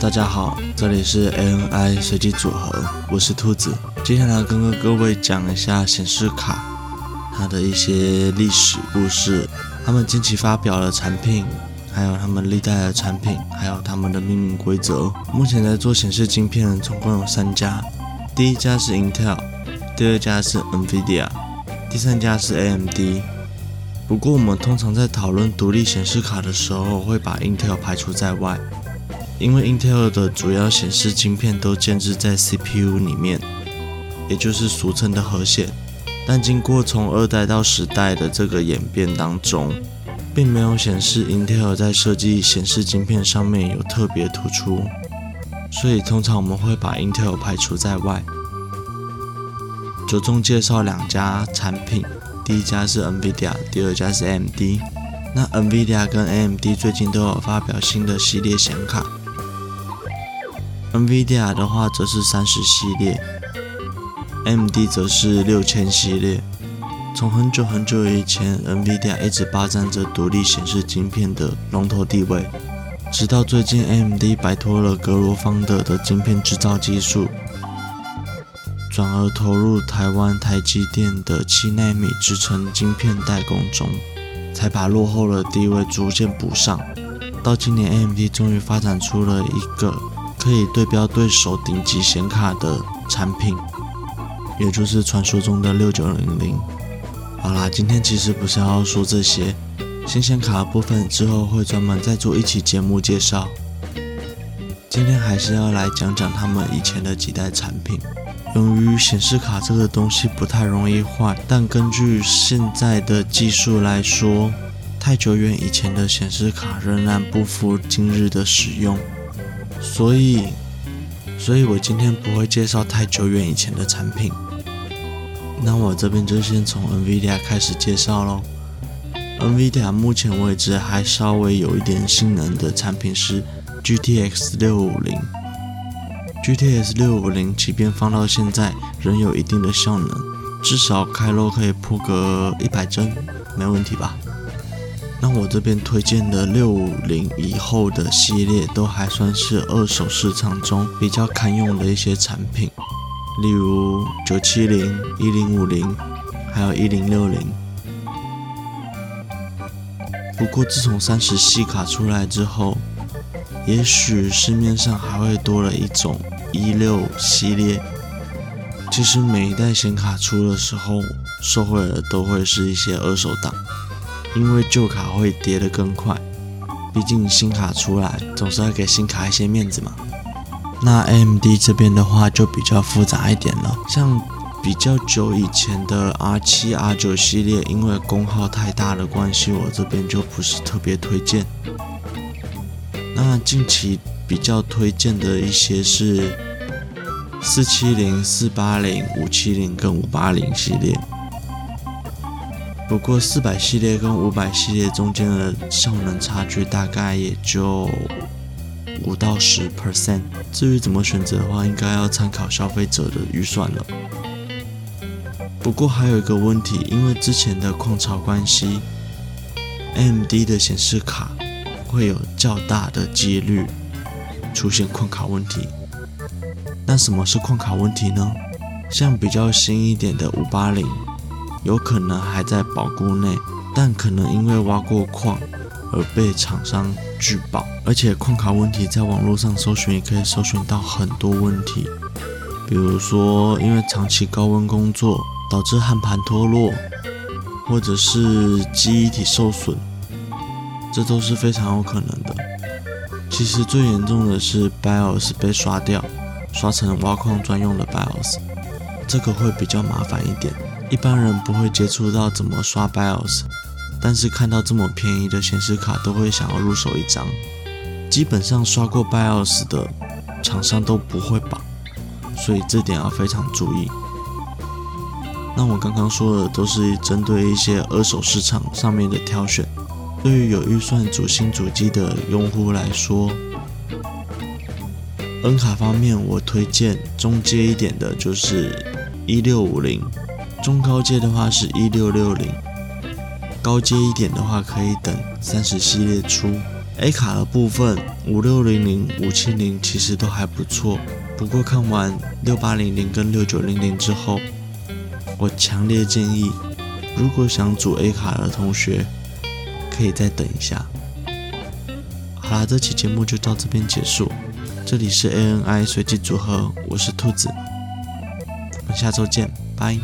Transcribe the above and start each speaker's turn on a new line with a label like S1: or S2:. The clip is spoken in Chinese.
S1: 大家好，这里是 ANI 随机组合，我是兔子。接下来跟各位讲一下显示卡它的一些历史故事，他们近期发表的产品，还有他们历代的产品，还有他们的命名规则。目前在做显示晶片的总共有三家，第一家是 Intel，第二家是 NVIDIA，第三家是 AMD。不过我们通常在讨论独立显示卡的时候，会把 Intel 排除在外，因为 Intel 的主要显示晶片都建置在 CPU 里面，也就是俗称的核显。但经过从二代到十代的这个演变当中，并没有显示 Intel 在设计显示晶片上面有特别突出，所以通常我们会把 Intel 排除在外，着重介绍两家产品。第一家是 NVIDIA，第二家是 AMD。那 NVIDIA 跟 AMD 最近都有发表新的系列显卡。NVIDIA 的话则是三十系列，AMD 则是六千系列。从很久很久以前，NVIDIA 一直霸占着独立显示晶片的龙头地位，直到最近 AMD 摆脱了格罗方德的晶片制造技术。转而投入台湾台积电的七纳米制程晶片代工中，才把落后的地位逐渐补上。到今年，AMD 终于发展出了一个可以对标对手顶级显卡的产品，也就是传说中的六九零零。好啦，今天其实不是要说这些新显卡的部分，之后会专门再做一期节目介绍。今天还是要来讲讲他们以前的几代产品。由于显示卡这个东西不太容易坏，但根据现在的技术来说，太久远以前的显示卡仍然不符今日的使用，所以，所以我今天不会介绍太久远以前的产品。那我这边就先从 NVIDIA 开始介绍喽。NVIDIA 目前为止还稍微有一点性能的产品是 GTX 650。GTX 650，即便放到现在，仍有一定的效能，至少开肉可以破个一百帧，没问题吧？那我这边推荐的650以后的系列，都还算是二手市场中比较堪用的一些产品，例如970、1050，还有1060。不过自从三十系卡出来之后，也许市面上还会多了一种。一六系列，其实每一代显卡出的时候，受惠的都会是一些二手党，因为旧卡会跌得更快，毕竟新卡出来总是要给新卡一些面子嘛。那 AMD 这边的话就比较复杂一点了，像比较久以前的 R 七、R 九系列，因为功耗太大的关系，我这边就不是特别推荐。那近期。比较推荐的一些是四七零、四八零、五七零跟五八零系列。不过四百系列跟五百系列中间的效能差距大概也就五到十 percent。至于怎么选择的话，应该要参考消费者的预算了。不过还有一个问题，因为之前的矿潮关系，AMD 的显示卡会有较大的几率。出现矿卡问题，那什么是矿卡问题呢？像比较新一点的五八零，有可能还在保固内，但可能因为挖过矿而被厂商拒保。而且矿卡问题在网络上搜寻也可以搜寻到很多问题，比如说因为长期高温工作导致焊盘脱落，或者是记忆体受损，这都是非常有可能的。其实最严重的是 BIOS 被刷掉，刷成挖矿专用的 BIOS，这个会比较麻烦一点。一般人不会接触到怎么刷 BIOS，但是看到这么便宜的显示卡，都会想要入手一张。基本上刷过 BIOS 的厂商都不会保，所以这点要非常注意。那我刚刚说的都是针对一些二手市场上面的挑选。对于有预算主新主机的用户来说，N 卡方面我推荐中阶一点的就是一六五零，中高阶的话是一六六零，高阶一点的话可以等三十系列出。A 卡的部分，五六零零、五七零其实都还不错。不过看完六八零零跟六九零零之后，我强烈建议，如果想组 A 卡的同学，可以再等一下。好啦，这期节目就到这边结束。这里是 ANI 随机组合，我是兔子，们下周见，拜。